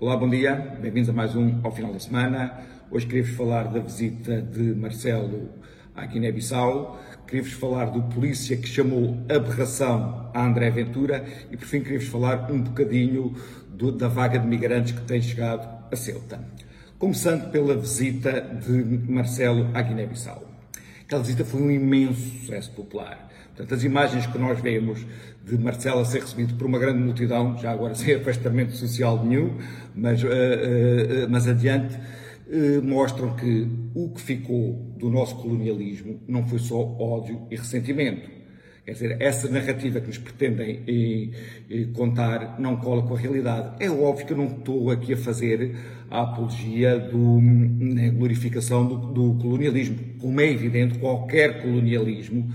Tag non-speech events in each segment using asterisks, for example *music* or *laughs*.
Olá, bom dia, bem-vindos a mais um ao final da semana. Hoje queria-vos falar da visita de Marcelo à Guiné-Bissau, queria-vos falar do polícia que chamou aberração a André Ventura e, por fim, queria-vos falar um bocadinho do, da vaga de migrantes que tem chegado a Ceuta. Começando pela visita de Marcelo à Guiné-Bissau. Aquela visita foi um imenso sucesso popular. Portanto, as imagens que nós vemos de Marcelo a ser recebido por uma grande multidão, já agora sem *laughs* afastamento social nenhum, mas, uh, uh, mas adiante, uh, mostram que o que ficou do nosso colonialismo não foi só ódio e ressentimento. Quer dizer, essa narrativa que nos pretendem e, e contar não cola com a realidade. É óbvio que eu não estou aqui a fazer a apologia do, né, glorificação do, do colonialismo. Como é evidente, qualquer colonialismo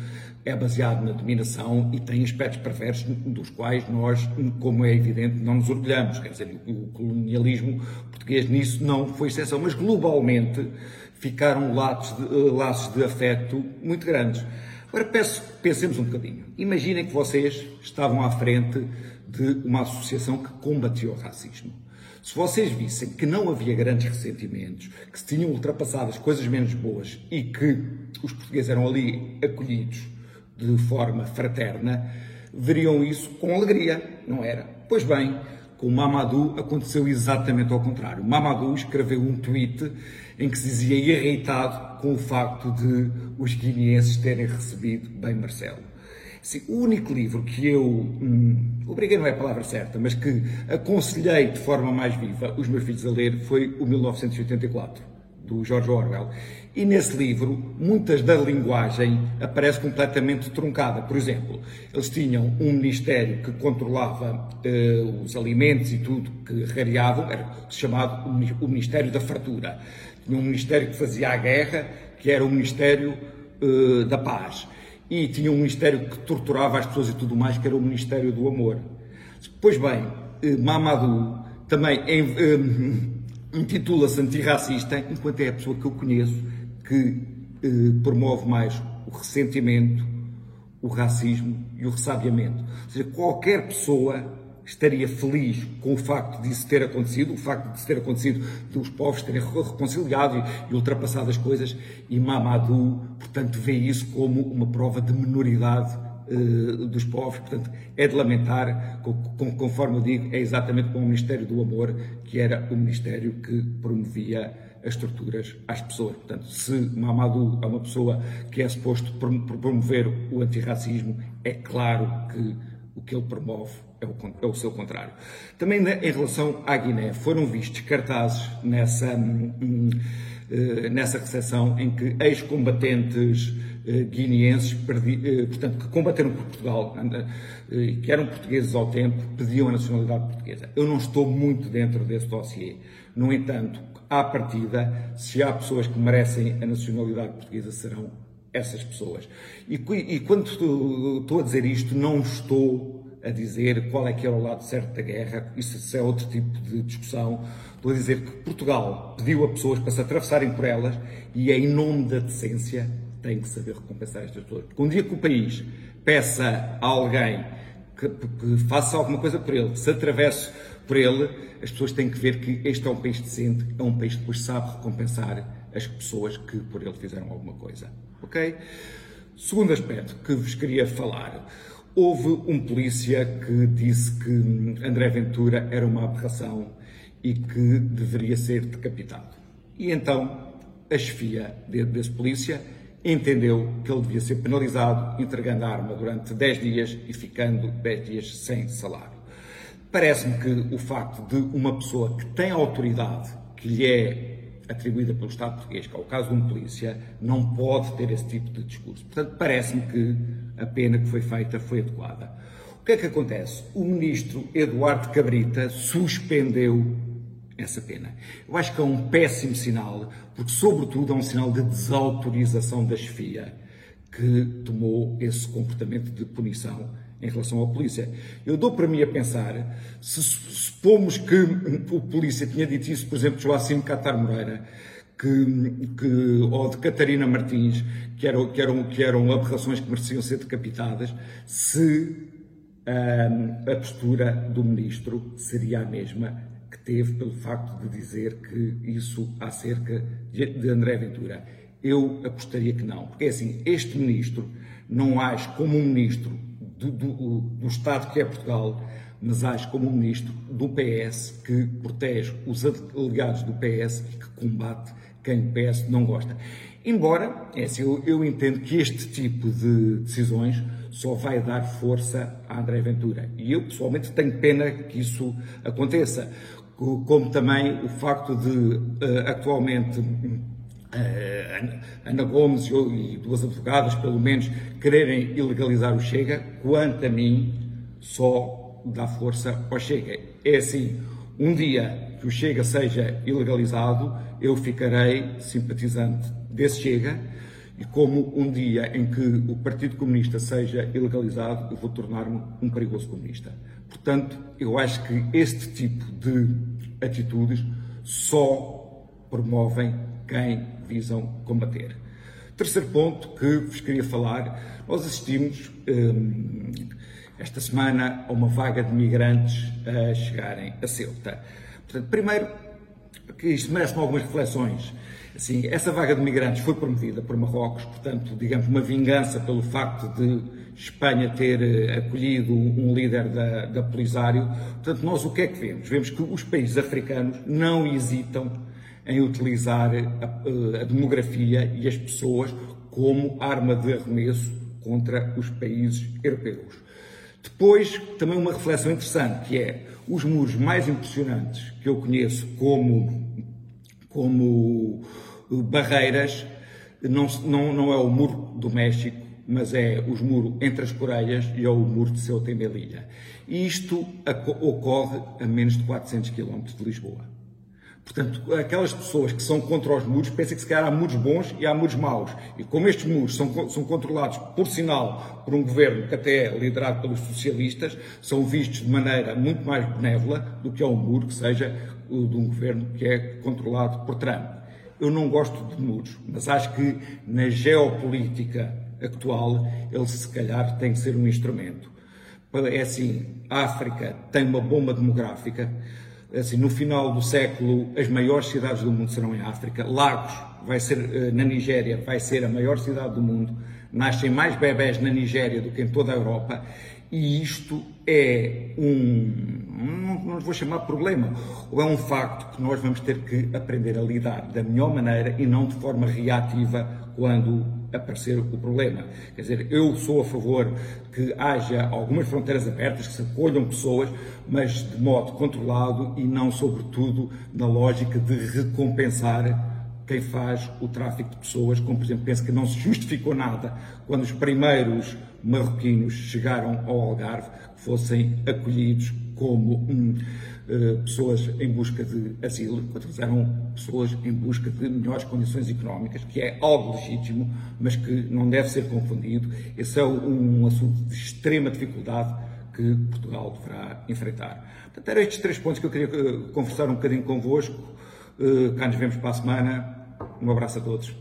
é baseado na dominação e tem aspectos perversos dos quais nós, como é evidente, não nos orgulhamos. Quer dizer, o colonialismo português nisso não foi exceção, mas globalmente ficaram laços de, eh, laços de afeto muito grandes. Agora peço, pensemos um bocadinho. Imaginem que vocês estavam à frente de uma associação que combatia o racismo. Se vocês vissem que não havia grandes ressentimentos, que se tinham ultrapassado as coisas menos boas e que os portugueses eram ali acolhidos de forma fraterna, veriam isso com alegria, não era? Pois bem, com Mamadou aconteceu exatamente ao contrário. Mamadou escreveu um tweet em que se dizia irritado com o facto de os guineenses terem recebido bem Marcelo. Assim, o único livro que eu, hum, obriguei não é a palavra certa, mas que aconselhei de forma mais viva os meus filhos a ler foi o 1984 do George Orwell. E nesse livro, muitas da linguagem aparece completamente truncada. Por exemplo, eles tinham um ministério que controlava uh, os alimentos e tudo que rareavam, era chamado o Ministério da Fartura. Tinha um ministério que fazia a guerra, que era o Ministério uh, da Paz. E tinha um ministério que torturava as pessoas e tudo mais, que era o Ministério do Amor. Pois bem, uh, Mamadou também em, intitula-se antirracista, enquanto é a pessoa que eu conheço que eh, promove mais o ressentimento, o racismo e o ressabiamento. Ou seja, qualquer pessoa estaria feliz com o facto disso ter acontecido, o facto de ter acontecido, dos povos terem reconciliado e, e ultrapassado as coisas, e Mamadou, portanto, vê isso como uma prova de minoridade eh, dos povos. Portanto, é de lamentar, conforme eu digo, é exatamente como o Ministério do Amor, que era o Ministério que promovia as torturas às pessoas. Portanto, se Mamadou é uma pessoa que é suposto promover o antirracismo, é claro que o que ele promove é o, é o seu contrário. Também em relação à Guiné, foram vistos cartazes nessa, hum, hum, eh, nessa recepção em que ex-combatentes guineenses, eh, portanto, que combateram por Portugal, eh, que eram portugueses ao tempo, pediam a nacionalidade portuguesa. Eu não estou muito dentro desse dossiê. No entanto, à partida, se há pessoas que merecem a nacionalidade portuguesa, serão essas pessoas. E, e quando estou a dizer isto, não estou a dizer qual é que era o lado certo da guerra, isso é outro tipo de discussão. Estou a dizer que Portugal pediu a pessoas para se atravessarem por elas e, é em nome da decência, tem que saber recompensar estas pessoas. Porque um dia que o país peça a alguém que, que, faça alguma coisa por ele, se atravesse por ele, as pessoas têm que ver que este é um país decente, é um país que depois sabe recompensar as pessoas que por ele fizeram alguma coisa. Ok? Segundo aspecto que vos queria falar. Houve um polícia que disse que André Ventura era uma aberração e que deveria ser decapitado. E então a chefia desse polícia entendeu que ele devia ser penalizado entregando a arma durante 10 dias e ficando 10 dias sem salário. Parece-me que o facto de uma pessoa que tem autoridade que lhe é atribuída pelo Estado português, que é o caso de um polícia, não pode ter esse tipo de discurso. Portanto, parece-me que a pena que foi feita foi adequada. O que é que acontece? O ministro Eduardo Cabrita suspendeu essa pena. Eu acho que é um péssimo sinal, porque, sobretudo, é um sinal de desautorização da chefia que tomou esse comportamento de punição em relação à polícia. Eu dou para mim a pensar, se supomos que o polícia tinha dito isso, por exemplo, de Joacim Catar Moreira, que, que, ou de Catarina Martins, que eram, que, eram, que eram aberrações que mereciam ser decapitadas, se hum, a postura do ministro seria a mesma teve pelo facto de dizer que isso acerca de André Ventura. Eu apostaria que não, porque é assim, este ministro não age como um ministro do, do, do Estado que é Portugal, mas age como um ministro do PS que protege os aliados do PS e que combate quem o PS não gosta. Embora, é assim, eu, eu, entendo que este tipo de decisões só vai dar força a André Ventura. E eu, pessoalmente, tenho pena que isso aconteça. Como também o facto de, uh, atualmente, uh, Ana Gomes e duas advogadas, pelo menos, quererem ilegalizar o Chega, quanto a mim, só dá força ao Chega. É assim, um dia que o Chega seja ilegalizado, eu ficarei simpatizante desse Chega e como um dia em que o Partido Comunista seja ilegalizado, eu vou tornar-me um perigoso comunista. Portanto, eu acho que este tipo de atitudes só promovem quem visam combater. Terceiro ponto que vos queria falar, nós assistimos hum, esta semana a uma vaga de migrantes a chegarem a Ceuta. Portanto, primeiro, que isto merece algumas reflexões. Assim, essa vaga de migrantes foi promovida por Marrocos, portanto, digamos, uma vingança pelo facto de Espanha ter eh, acolhido um líder da, da Polisário. Portanto, nós o que é que vemos? Vemos que os países africanos não hesitam em utilizar a, eh, a demografia e as pessoas como arma de arremesso contra os países europeus. Depois, também uma reflexão interessante, que é os muros mais impressionantes que eu conheço como, como barreiras, não, não, não é o muro do México, mas é os muros entre as Coreias e é o muro de Ceuta e Melilla. Isto ocorre a menos de 400 km de Lisboa. Portanto, aquelas pessoas que são contra os muros pensam que se calhar há muros bons e há muros maus. E como estes muros são, são controlados, por sinal, por um governo que até é liderado pelos socialistas, são vistos de maneira muito mais benévola do que é um muro que seja de um governo que é controlado por Trump. Eu não gosto de muros, mas acho que na geopolítica atual ele se calhar tem que ser um instrumento. É assim, a África tem uma bomba demográfica, assim, no final do século, as maiores cidades do mundo serão em África. Lagos vai ser, eh, na Nigéria, vai ser a maior cidade do mundo. Nascem mais bebés na Nigéria do que em toda a Europa. E isto é um, não, vou chamar problema, ou é um facto que nós vamos ter que aprender a lidar da melhor maneira e não de forma reativa quando aparecer o problema. Quer dizer, eu sou a favor que haja algumas fronteiras abertas, que se acolham pessoas, mas de modo controlado e não, sobretudo, na lógica de recompensar quem faz o tráfico de pessoas, como por exemplo, penso que não se justificou nada quando os primeiros marroquinos chegaram ao Algarve, fossem acolhidos como um, uh, pessoas em busca de asilo, eram pessoas em busca de melhores condições económicas, que é algo legítimo, mas que não deve ser confundido. Esse é um assunto de extrema dificuldade que Portugal deverá enfrentar. Portanto, eram estes três pontos que eu queria uh, conversar um bocadinho convosco. Uh, cá nos vemos para a semana. Um abraço a todos.